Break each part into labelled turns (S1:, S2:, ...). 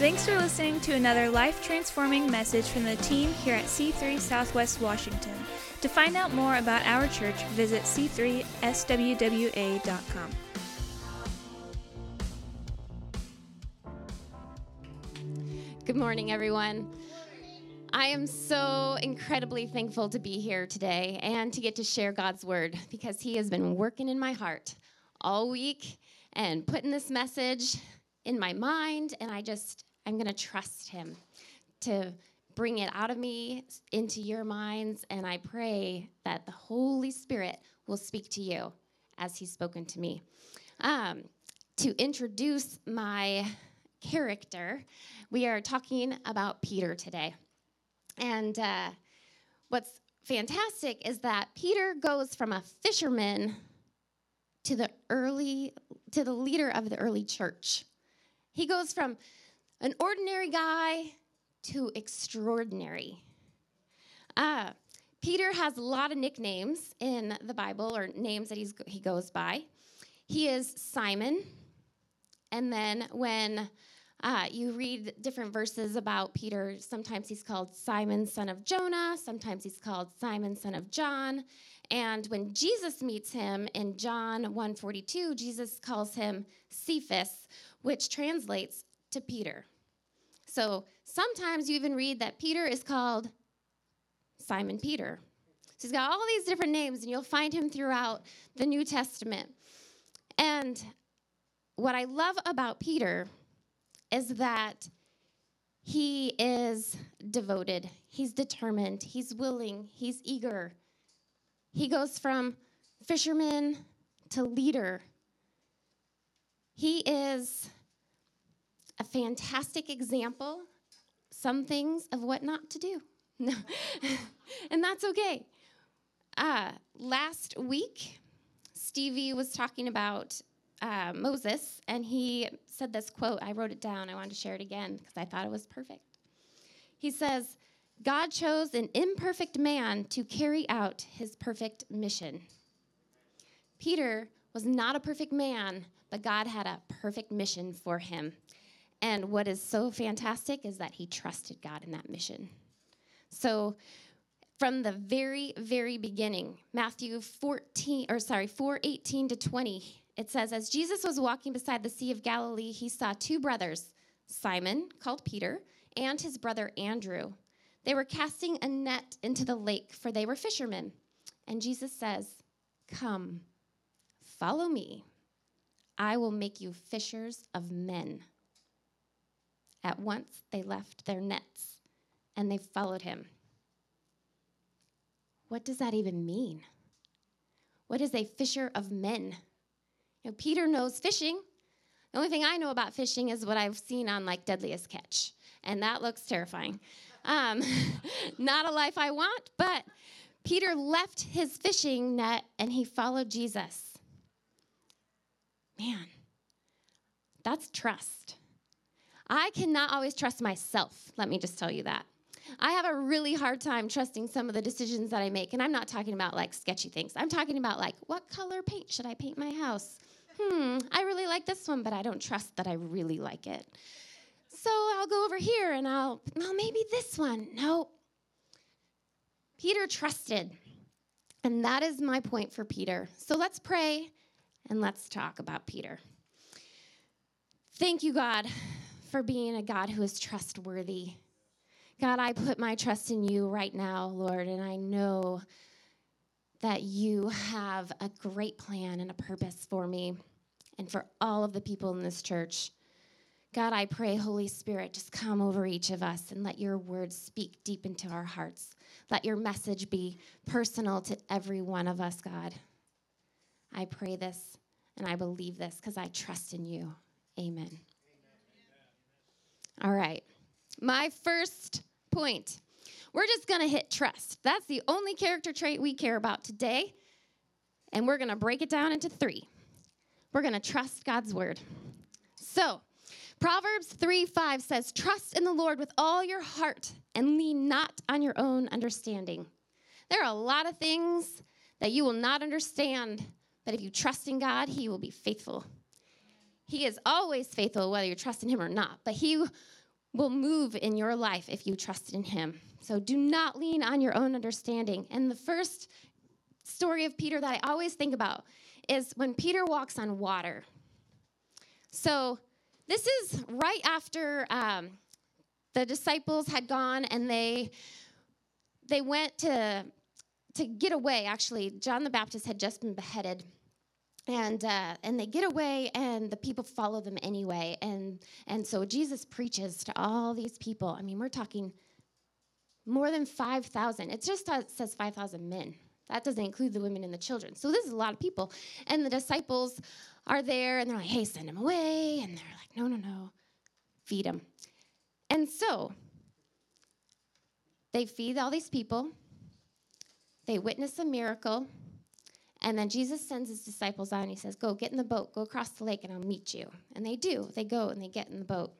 S1: Thanks for listening to another life transforming message from the team here at C3 Southwest Washington. To find out more about our church, visit c3swwa.com.
S2: Good morning, everyone. I am so incredibly thankful to be here today and to get to share God's word because He has been working in my heart all week and putting this message in my mind, and I just, I'm going to trust Him to bring it out of me into your minds, and I pray that the Holy Spirit will speak to you as He's spoken to me. Um, to introduce my character, we are talking about Peter today. And uh, what's fantastic is that Peter goes from a fisherman to the early to the leader of the early church. He goes from an ordinary guy to extraordinary. Uh, Peter has a lot of nicknames in the Bible or names that he's, he goes by. He is Simon. And then when uh, you read different verses about Peter, sometimes he's called Simon, son of Jonah, sometimes he's called Simon, son of John. And when Jesus meets him in John 1:42, Jesus calls him Cephas, which translates to Peter. So sometimes you even read that Peter is called Simon Peter. So he's got all these different names, and you'll find him throughout the New Testament. And what I love about Peter is that he is devoted, he's determined, he's willing, he's eager. He goes from fisherman to leader. He is a fantastic example, some things of what not to do. and that's okay. Uh, last week, Stevie was talking about uh, Moses, and he said this quote. I wrote it down. I wanted to share it again because I thought it was perfect. He says, God chose an imperfect man to carry out his perfect mission. Peter was not a perfect man, but God had a perfect mission for him. And what is so fantastic is that he trusted God in that mission. So, from the very, very beginning, Matthew 14, or sorry, 4:18 to 20, it says, As Jesus was walking beside the Sea of Galilee, he saw two brothers, Simon, called Peter, and his brother Andrew. They were casting a net into the lake, for they were fishermen. And Jesus says, Come, follow me. I will make you fishers of men. At once they left their nets and they followed him. What does that even mean? What is a fisher of men? You know, Peter knows fishing. The only thing I know about fishing is what I've seen on like Deadliest Catch, and that looks terrifying. Um, not a life I want, but Peter left his fishing net and he followed Jesus. Man, that's trust. I cannot always trust myself, let me just tell you that. I have a really hard time trusting some of the decisions that I make. And I'm not talking about like sketchy things. I'm talking about like, what color paint should I paint my house? Hmm, I really like this one, but I don't trust that I really like it. So I'll go over here and I'll, well, maybe this one. No. Peter trusted. And that is my point for Peter. So let's pray and let's talk about Peter. Thank you, God, for being a God who is trustworthy. God, I put my trust in you right now, Lord, and I know that you have a great plan and a purpose for me and for all of the people in this church. God, I pray, Holy Spirit, just come over each of us and let your words speak deep into our hearts. Let your message be personal to every one of us, God. I pray this and I believe this because I trust in you. Amen. All right. My first point. We're just going to hit trust. That's the only character trait we care about today. And we're going to break it down into three. We're going to trust God's word. So, Proverbs 3 5 says, Trust in the Lord with all your heart and lean not on your own understanding. There are a lot of things that you will not understand, but if you trust in God, He will be faithful. He is always faithful, whether you trust in Him or not. But He will move in your life if you trust in him. So do not lean on your own understanding. And the first story of Peter that I always think about is when Peter walks on water. So this is right after um, the disciples had gone and they they went to to get away. Actually, John the Baptist had just been beheaded and uh, and they get away and the people follow them anyway and and so jesus preaches to all these people. I mean we're talking more than 5000 it just says 5000 men. That doesn't include the women and the children. So this is a lot of people. And the disciples are there and they're like hey send them away. And they're like no no no. Feed them and so they feed all these people. They witness a miracle and then Jesus sends his disciples out and he says, Go, get in the boat, go across the lake, and I'll meet you. And they do. They go and they get in the boat.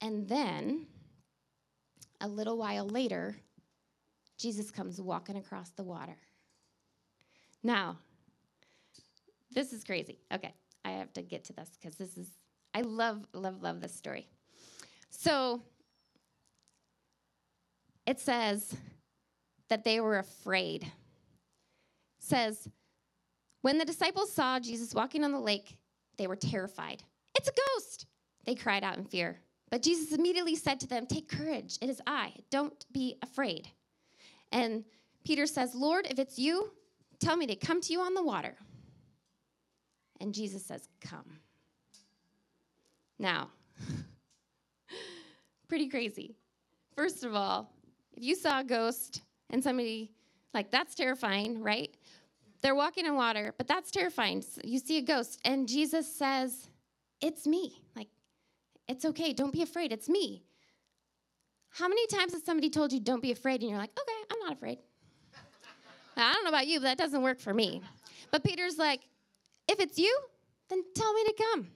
S2: And then, a little while later, Jesus comes walking across the water. Now, this is crazy. Okay, I have to get to this because this is, I love, love, love this story. So, it says that they were afraid says, When the disciples saw Jesus walking on the lake, they were terrified. It's a ghost! They cried out in fear. But Jesus immediately said to them, Take courage, it is I. Don't be afraid. And Peter says, Lord, if it's you, tell me to come to you on the water. And Jesus says, Come. Now, pretty crazy. First of all, if you saw a ghost and somebody, like, that's terrifying, right? They're walking in water, but that's terrifying. You see a ghost, and Jesus says, It's me. Like, it's okay. Don't be afraid. It's me. How many times has somebody told you, Don't be afraid? And you're like, Okay, I'm not afraid. I don't know about you, but that doesn't work for me. But Peter's like, If it's you, then tell me to come.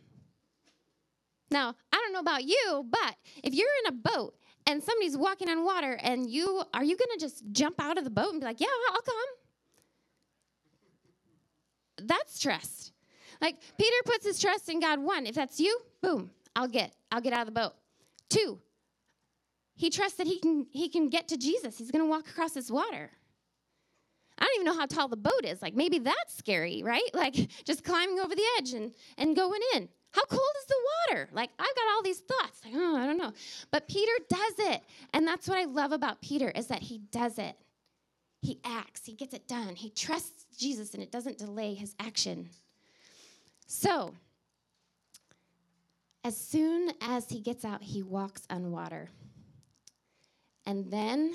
S2: Now, I don't know about you, but if you're in a boat and somebody's walking on water and you are you going to just jump out of the boat and be like, "Yeah, I'll come." That's trust. Like Peter puts his trust in God. One, if that's you, boom, I'll get. I'll get out of the boat. Two, he trusts that he can he can get to Jesus. He's to walk across this water. I don't even know how tall the boat is. Like maybe that's scary, right? Like just climbing over the edge and and going in. How cold is the water? Like I've got all these thoughts. Like, oh, I don't know. But Peter does it. And that's what I love about Peter is that he does it. He acts, he gets it done. He trusts Jesus and it doesn't delay his action. So, as soon as he gets out, he walks on water. And then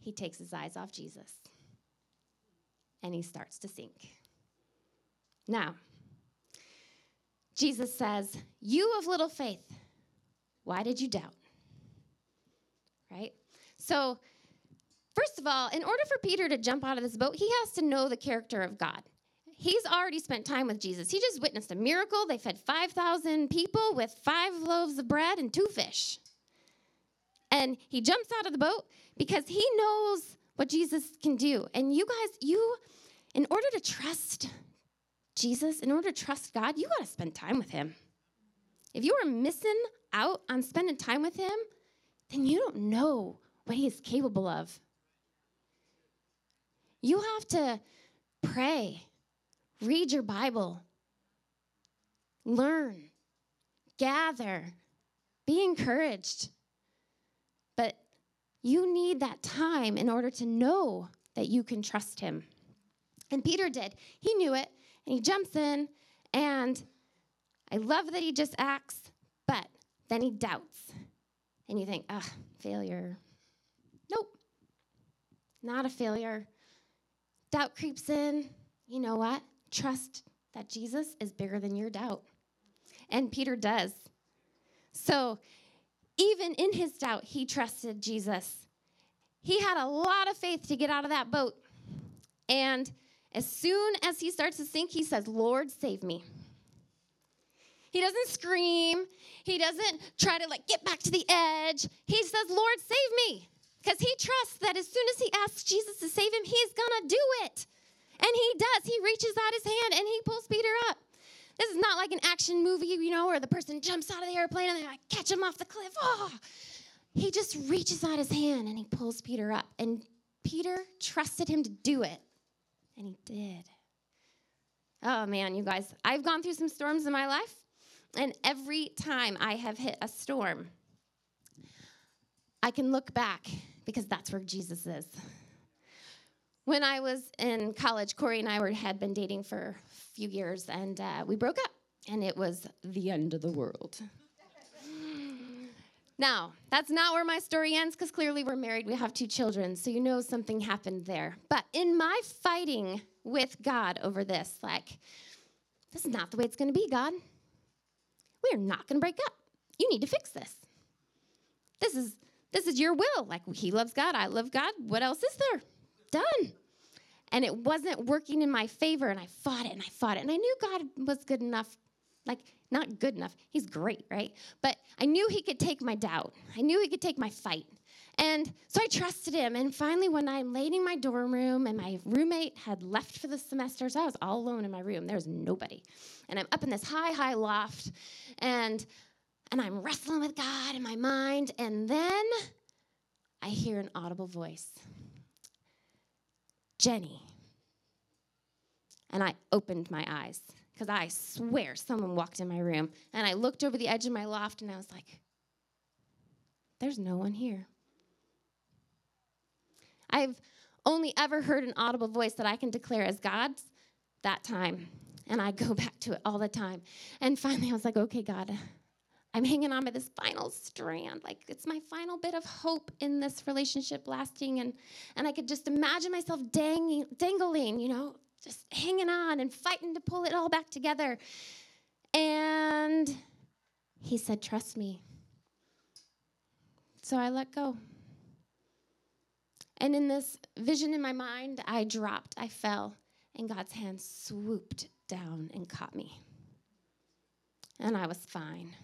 S2: he takes his eyes off Jesus and he starts to sink. Now, Jesus says, You of little faith, why did you doubt? Right? So, First of all, in order for Peter to jump out of this boat, he has to know the character of God. He's already spent time with Jesus. He just witnessed a miracle. They fed 5,000 people with five loaves of bread and two fish. And he jumps out of the boat because he knows what Jesus can do. And you guys, you, in order to trust Jesus, in order to trust God, you got to spend time with him. If you are missing out on spending time with him, then you don't know what he is capable of. You have to pray, read your Bible, learn, gather, be encouraged. But you need that time in order to know that you can trust him. And Peter did. He knew it, and he jumps in, and I love that he just acts, but then he doubts. And you think, ah, failure. Nope, not a failure doubt creeps in, you know what? Trust that Jesus is bigger than your doubt. And Peter does. So, even in his doubt, he trusted Jesus. He had a lot of faith to get out of that boat. And as soon as he starts to sink, he says, Lord, save me. He doesn't scream. He doesn't try to like get back to the edge. He says, Lord, save me because he trusts that as soon as he asks Jesus to save him, he's going to do it. And he does. He reaches out his hand and he pulls Peter up. This is not like an action movie, you know, where the person jumps out of the airplane and they like, catch him off the cliff. Oh. He just reaches out his hand and he pulls Peter up. And Peter trusted him to do it. And he did. Oh man, you guys, I've gone through some storms in my life. And every time I have hit a storm, I can look back because that's where Jesus is. When I was in college, Corey and I were, had been dating for a few years, and uh, we broke up, and it was the end of the world. now, that's not where my story ends because clearly we're married, we have two children, so you know something happened there. But in my fighting with God over this, like, this is not the way it's going to be, God. We are not going to break up. You need to fix this. This is this is your will. Like he loves God, I love God. What else is there? Done. And it wasn't working in my favor, and I fought it and I fought it. And I knew God was good enough, like, not good enough. He's great, right? But I knew He could take my doubt, I knew He could take my fight. And so I trusted him. And finally, one night, I'm laying in my dorm room, and my roommate had left for the semester. So I was all alone in my room. There was nobody. And I'm up in this high, high loft, and, and I'm wrestling with God in my mind. And then I hear an audible voice Jenny. And I opened my eyes because I swear someone walked in my room. And I looked over the edge of my loft and I was like, there's no one here. I've only ever heard an audible voice that I can declare as God's that time. And I go back to it all the time. And finally, I was like, okay, God, I'm hanging on by this final strand. Like it's my final bit of hope in this relationship lasting. And, and I could just imagine myself dangling, dangling, you know, just hanging on and fighting to pull it all back together. And he said, Trust me. So I let go. And in this vision in my mind, I dropped, I fell, and God's hand swooped down and caught me. And I was fine.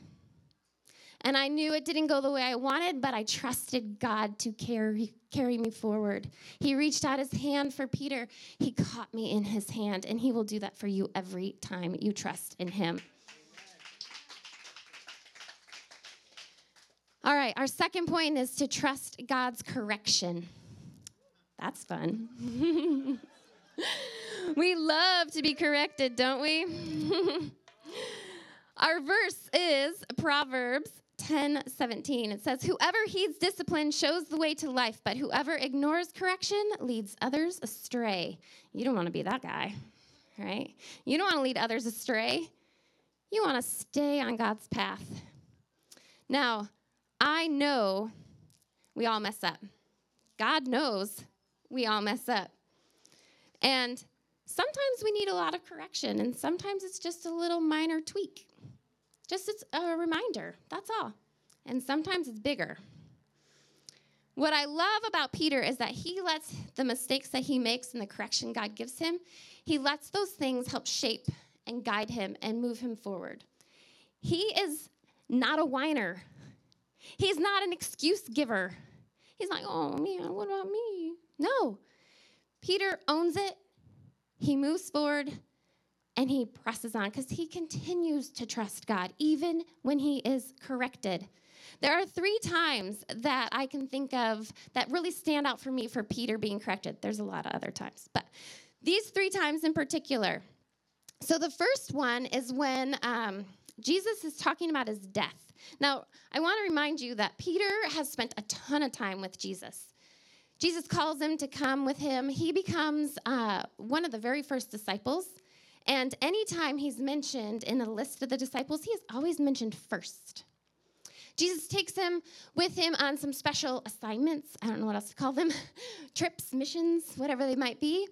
S2: And I knew it didn't go the way I wanted, but I trusted God to carry, carry me forward. He reached out his hand for Peter. He caught me in his hand, and he will do that for you every time you trust in him. All right, our second point is to trust God's correction. That's fun. we love to be corrected, don't we? Our verse is Proverbs 10 17. It says, Whoever heeds discipline shows the way to life, but whoever ignores correction leads others astray. You don't want to be that guy, right? You don't want to lead others astray. You want to stay on God's path. Now, I know we all mess up. God knows we all mess up. And sometimes we need a lot of correction, and sometimes it's just a little minor tweak. Just it's a reminder, that's all. And sometimes it's bigger. What I love about Peter is that he lets the mistakes that he makes and the correction God gives him, he lets those things help shape and guide him and move him forward. He is not a whiner. He's not an excuse giver. He's like, oh man, what about me? No. Peter owns it. He moves forward and he presses on because he continues to trust God even when he is corrected. There are three times that I can think of that really stand out for me for Peter being corrected. There's a lot of other times, but these three times in particular. So the first one is when um, Jesus is talking about his death. Now, I want to remind you that Peter has spent a ton of time with Jesus. Jesus calls him to come with him. He becomes uh, one of the very first disciples. And anytime he's mentioned in the list of the disciples, he is always mentioned first. Jesus takes him with him on some special assignments. I don't know what else to call them trips, missions, whatever they might be,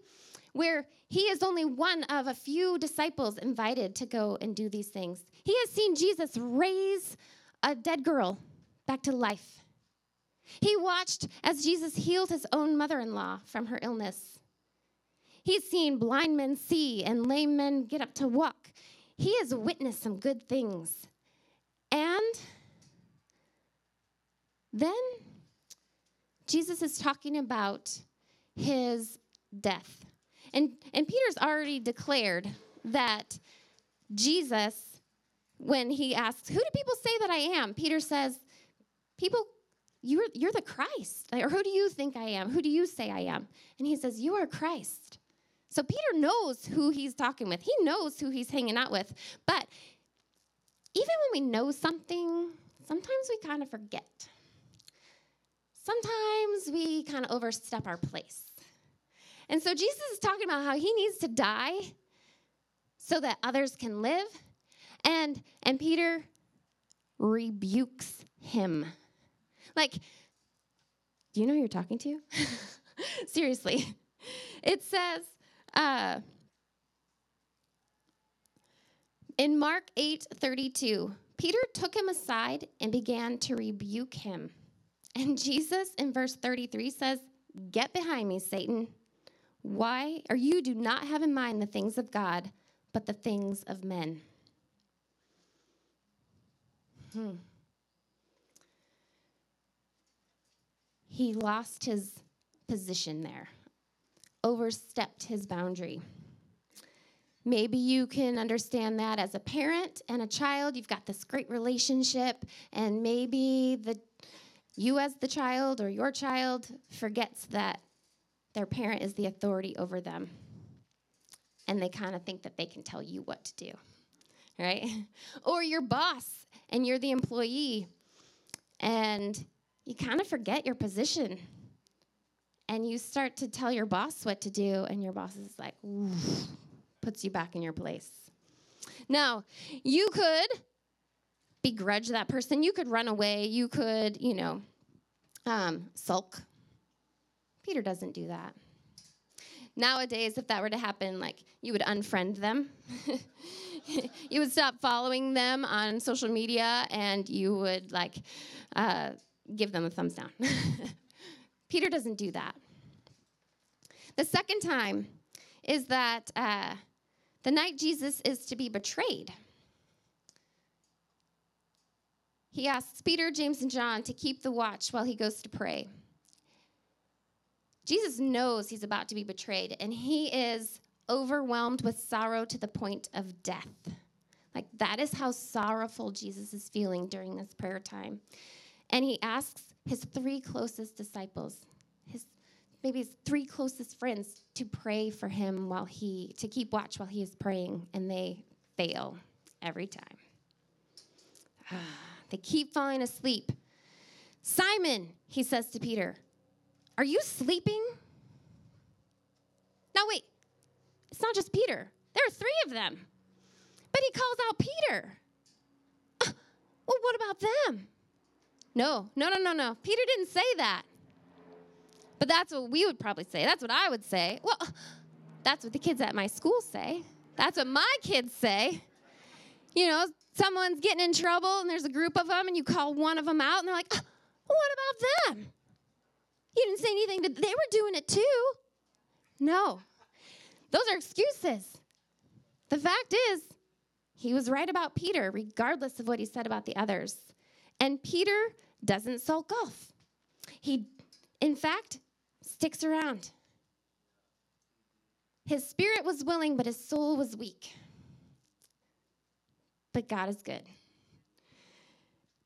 S2: where he is only one of a few disciples invited to go and do these things. He has seen Jesus raise a dead girl back to life. He watched as Jesus healed his own mother in law from her illness. He's seen blind men see and lame men get up to walk. He has witnessed some good things. And then Jesus is talking about his death. And, and Peter's already declared that Jesus, when he asks, Who do people say that I am? Peter says, People, you're, you're the Christ. Or who do you think I am? Who do you say I am? And he says, You are Christ. So Peter knows who he's talking with, he knows who he's hanging out with. But even when we know something, sometimes we kind of forget. Sometimes we kind of overstep our place. And so Jesus is talking about how he needs to die so that others can live. And and Peter rebukes him. Like, do you know who you're talking to? Seriously. It says, uh, in Mark 8 32, Peter took him aside and began to rebuke him. And Jesus in verse 33 says, Get behind me, Satan. Why? Or you do not have in mind the things of God, but the things of men. Hmm. He lost his position there, overstepped his boundary. Maybe you can understand that as a parent and a child, you've got this great relationship, and maybe the you as the child or your child forgets that their parent is the authority over them. And they kind of think that they can tell you what to do. Right? Or your boss and you're the employee and you kind of forget your position and you start to tell your boss what to do and your boss is like puts you back in your place. Now you could begrudge that person. You could run away. You could you know um, sulk. Peter doesn't do that. Nowadays if that were to happen like you would unfriend them. You would stop following them on social media and you would like uh, give them a thumbs down. Peter doesn't do that. The second time is that uh, the night Jesus is to be betrayed. He asks Peter, James, and John to keep the watch while he goes to pray. Jesus knows he's about to be betrayed, and he is overwhelmed with sorrow to the point of death. Like that is how sorrowful Jesus is feeling during this prayer time. And he asks his three closest disciples, his maybe his three closest friends to pray for him while he to keep watch while he is praying and they fail every time. they keep falling asleep. Simon, he says to Peter, are you sleeping? Now wait, it's not just Peter. There are three of them. But he calls out Peter. Uh, well, what about them? No, no, no, no, no. Peter didn't say that. But that's what we would probably say. That's what I would say. Well, that's what the kids at my school say. That's what my kids say. You know, someone's getting in trouble and there's a group of them and you call one of them out and they're like, oh, what about them? You didn't say anything. To, they were doing it too. No, those are excuses. The fact is, he was right about Peter, regardless of what he said about the others. And Peter doesn't sulk off. He, in fact, sticks around. His spirit was willing, but his soul was weak. But God is good.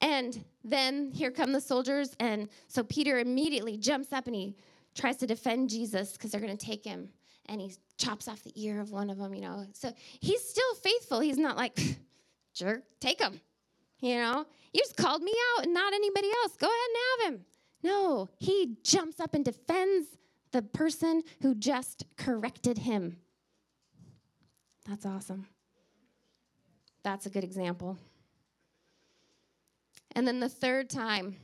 S2: And then here come the soldiers. And so Peter immediately jumps up and he tries to defend Jesus because they're going to take him and he chops off the ear of one of them, you know. So he's still faithful. He's not like, jerk, take him. You know, you just called me out and not anybody else. Go ahead and have him. No, he jumps up and defends the person who just corrected him. That's awesome. That's a good example. And then the third time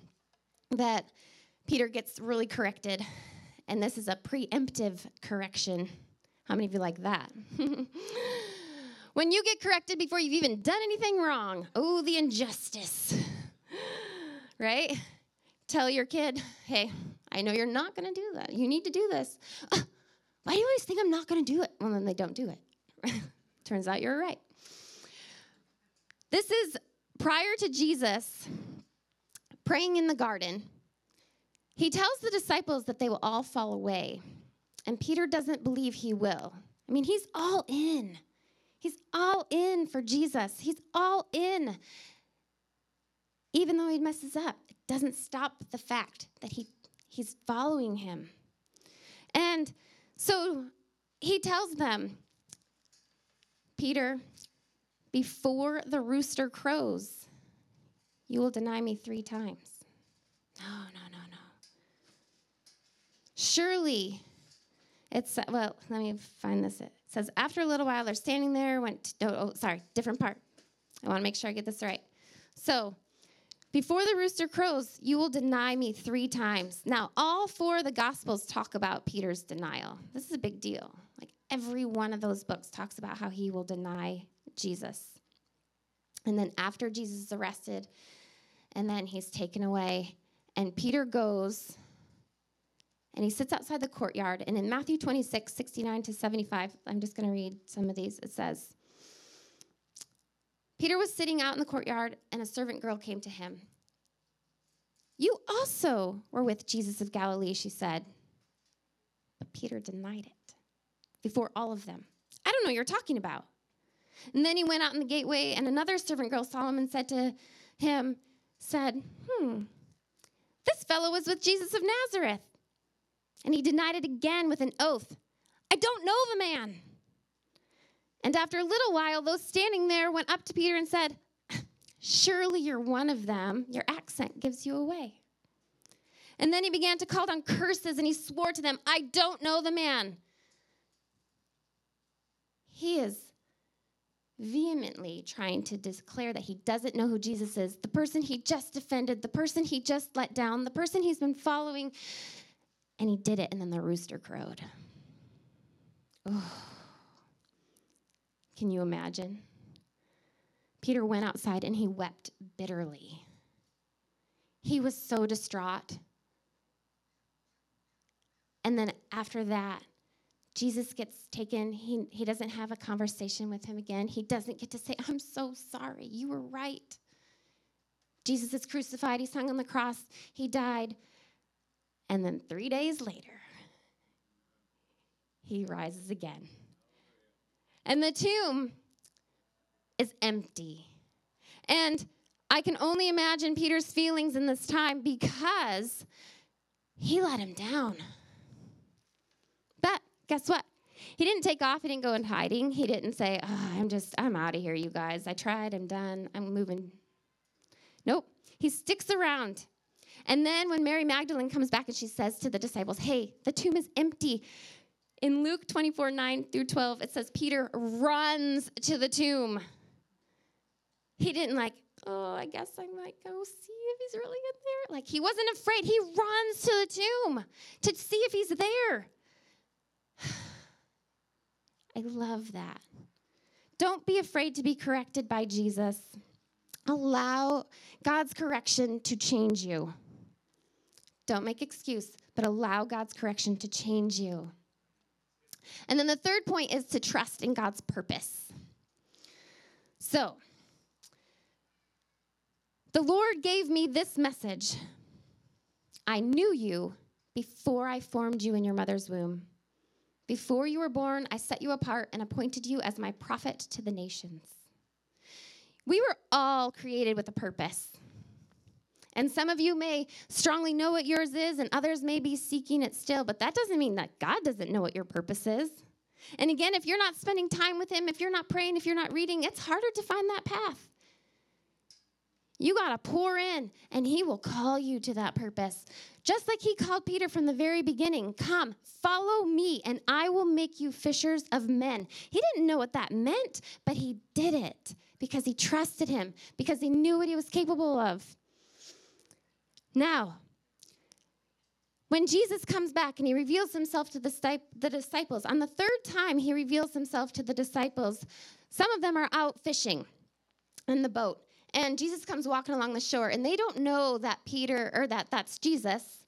S2: that Peter gets really corrected and this is a preemptive correction. How many of you like that? when you get corrected before you've even done anything wrong, oh, the injustice, right? Tell your kid, hey, I know you're not going to do that. You need to do this. Uh, why do you always think I'm not going to do it? Well, then they don't do it. Turns out you're right. This is prior to Jesus praying in the garden he tells the disciples that they will all fall away, and Peter doesn't believe he will. I mean, he's all in. He's all in for Jesus. He's all in. Even though he messes up, it doesn't stop the fact that he, he's following him. And so he tells them, Peter, before the rooster crows, you will deny me three times. No, no, no, no. Surely, it's, well, let me find this. It says, after a little while, they're standing there, went, to, oh, oh, sorry, different part. I want to make sure I get this right. So, before the rooster crows, you will deny me three times. Now, all four of the Gospels talk about Peter's denial. This is a big deal. Like every one of those books talks about how he will deny Jesus. And then after Jesus is arrested, and then he's taken away, and Peter goes and he sits outside the courtyard. And in Matthew 26, 69 to 75, I'm just going to read some of these. It says, Peter was sitting out in the courtyard, and a servant girl came to him. You also were with Jesus of Galilee, she said. But Peter denied it before all of them. I don't know what you're talking about. And then he went out in the gateway, and another servant girl and said to him, said, Hmm, this fellow was with Jesus of Nazareth. And he denied it again with an oath I don't know the man. And after a little while, those standing there went up to Peter and said, Surely you're one of them. Your accent gives you away. And then he began to call down curses and he swore to them, I don't know the man. He is vehemently trying to declare that he doesn't know who Jesus is, the person he just defended, the person he just let down, the person he's been following. And he did it, and then the rooster crowed. Oh. Can you imagine? Peter went outside and he wept bitterly. He was so distraught. And then after that, Jesus gets taken. He, he doesn't have a conversation with him again. He doesn't get to say, I'm so sorry. You were right. Jesus is crucified. He's hung on the cross. He died. And then three days later, he rises again. And the tomb is empty. And I can only imagine Peter's feelings in this time because he let him down. But guess what? He didn't take off. He didn't go in hiding. He didn't say, oh, I'm just, I'm out of here, you guys. I tried. I'm done. I'm moving. Nope. He sticks around. And then when Mary Magdalene comes back and she says to the disciples, Hey, the tomb is empty. In Luke 24, 9 through 12, it says Peter runs to the tomb. He didn't like, oh, I guess I might go see if he's really in there. Like he wasn't afraid. He runs to the tomb to see if he's there. I love that. Don't be afraid to be corrected by Jesus. Allow God's correction to change you. Don't make excuse, but allow God's correction to change you. And then the third point is to trust in God's purpose. So, the Lord gave me this message I knew you before I formed you in your mother's womb. Before you were born, I set you apart and appointed you as my prophet to the nations. We were all created with a purpose. And some of you may strongly know what yours is, and others may be seeking it still, but that doesn't mean that God doesn't know what your purpose is. And again, if you're not spending time with Him, if you're not praying, if you're not reading, it's harder to find that path. You got to pour in, and He will call you to that purpose. Just like He called Peter from the very beginning Come, follow me, and I will make you fishers of men. He didn't know what that meant, but He did it because He trusted Him, because He knew what He was capable of. Now, when Jesus comes back and he reveals himself to the, the disciples, on the third time he reveals himself to the disciples, some of them are out fishing in the boat. And Jesus comes walking along the shore, and they don't know that Peter or that that's Jesus.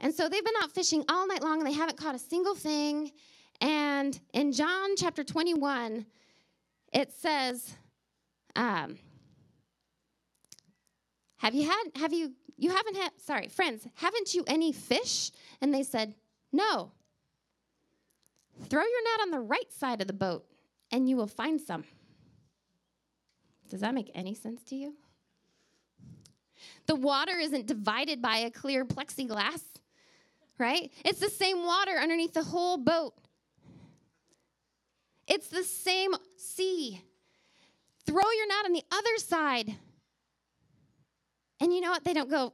S2: And so they've been out fishing all night long and they haven't caught a single thing. And in John chapter 21, it says, um, have you had, have you you haven't had, sorry, friends, haven't you any fish? And they said, No. Throw your net on the right side of the boat, and you will find some. Does that make any sense to you? The water isn't divided by a clear plexiglass, right? It's the same water underneath the whole boat. It's the same sea. Throw your net on the other side. And you know what? They don't go,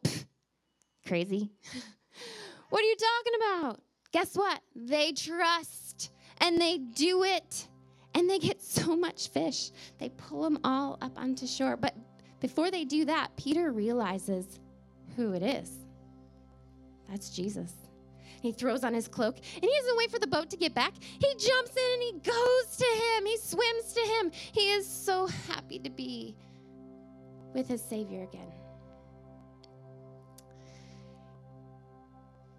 S2: crazy. what are you talking about? Guess what? They trust and they do it and they get so much fish. They pull them all up onto shore. But before they do that, Peter realizes who it is. That's Jesus. He throws on his cloak and he doesn't wait for the boat to get back. He jumps in and he goes to him. He swims to him. He is so happy to be with his Savior again.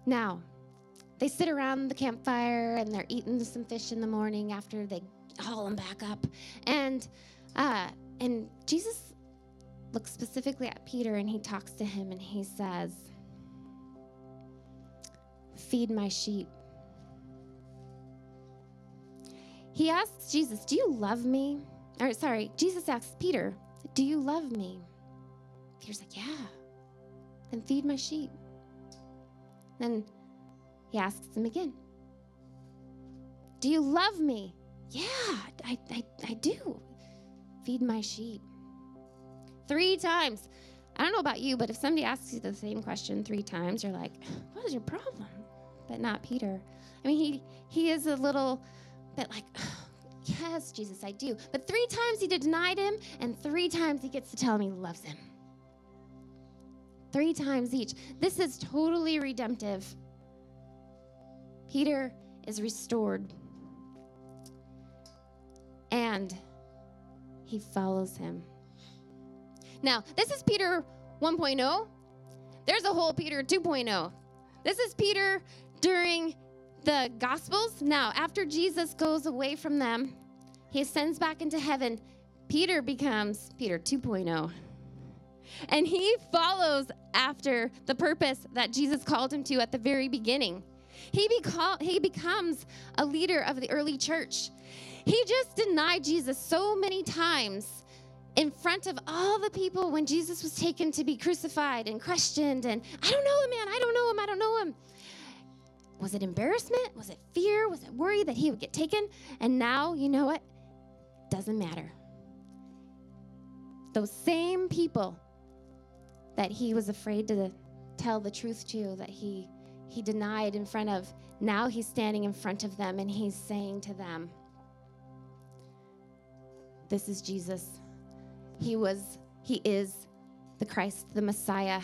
S2: Now, they sit around the campfire and they're eating some fish in the morning after they haul them back up. And uh, and Jesus looks specifically at Peter and he talks to him and he says, Feed my sheep. He asks Jesus, Do you love me? Or sorry, Jesus asks Peter, Do you love me? Peter's like, Yeah. Then feed my sheep. Then he asks him again, Do you love me? Yeah, I, I, I do. Feed my sheep. Three times. I don't know about you, but if somebody asks you the same question three times, you're like, What is your problem? But not Peter. I mean, he, he is a little bit like, Yes, Jesus, I do. But three times he denied him, and three times he gets to tell him he loves him. Three times each. This is totally redemptive. Peter is restored. And he follows him. Now, this is Peter 1.0. There's a whole Peter 2.0. This is Peter during the Gospels. Now, after Jesus goes away from them, he ascends back into heaven. Peter becomes Peter 2.0. And he follows after the purpose that Jesus called him to at the very beginning. He, beca- he becomes a leader of the early church. He just denied Jesus so many times in front of all the people when Jesus was taken to be crucified and questioned. And I don't know him, man. I don't know him. I don't know him. Was it embarrassment? Was it fear? Was it worry that he would get taken? And now, you know what? Doesn't matter. Those same people that he was afraid to tell the truth to, that he he denied in front of, now he's standing in front of them and he's saying to them, This is Jesus. He was, he is the Christ, the Messiah.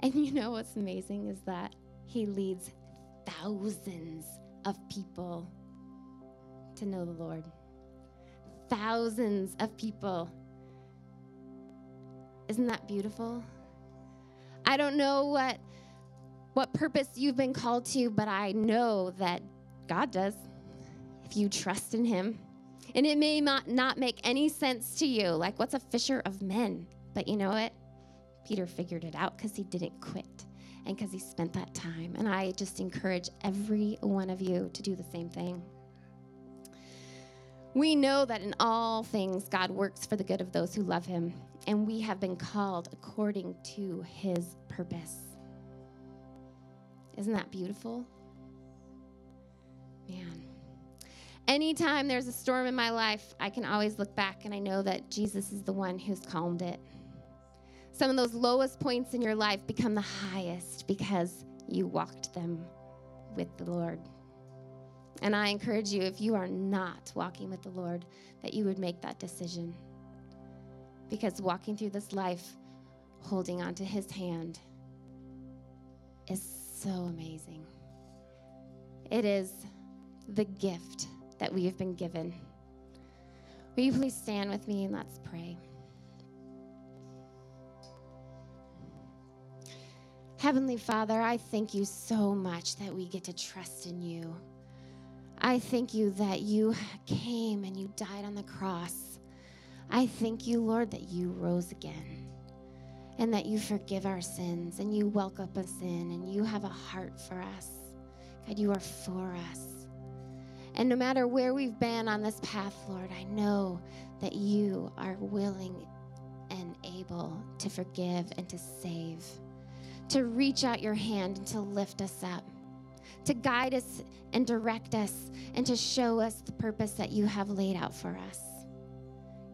S2: And you know what's amazing is that he leads thousands of people to know the Lord. Thousands of people. Isn't that beautiful? I don't know what what purpose you've been called to, but I know that God does if you trust in Him. And it may not, not make any sense to you, like, what's a fisher of men? But you know what? Peter figured it out because he didn't quit and because he spent that time. And I just encourage every one of you to do the same thing. We know that in all things, God works for the good of those who love him, and we have been called according to his purpose. Isn't that beautiful? Man. Anytime there's a storm in my life, I can always look back and I know that Jesus is the one who's calmed it. Some of those lowest points in your life become the highest because you walked them with the Lord. And I encourage you, if you are not walking with the Lord, that you would make that decision. Because walking through this life, holding onto His hand, is so amazing. It is the gift that we have been given. Will you please stand with me and let's pray? Heavenly Father, I thank you so much that we get to trust in you. I thank you that you came and you died on the cross. I thank you, Lord, that you rose again and that you forgive our sins and you welcome us in and you have a heart for us. God, you are for us. And no matter where we've been on this path, Lord, I know that you are willing and able to forgive and to save, to reach out your hand and to lift us up, to guide us and direct us, and to show us the purpose that you have laid out for us.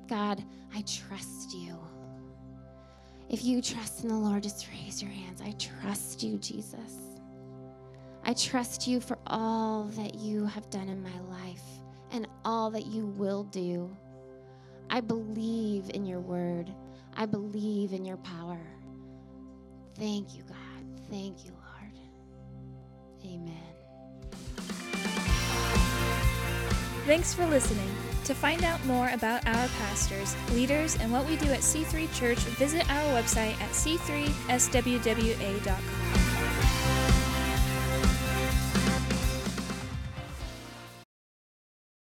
S2: God, I trust you. If you trust in the Lord, just raise your hands. I trust you, Jesus. I trust you for all that you have done in my life and all that you will do. I believe in your word. I believe in your power. Thank you, God. Thank you, Lord. Amen.
S1: Thanks for listening. To find out more about our pastors, leaders, and what we do at C3 Church, visit our website at c3swwa.com.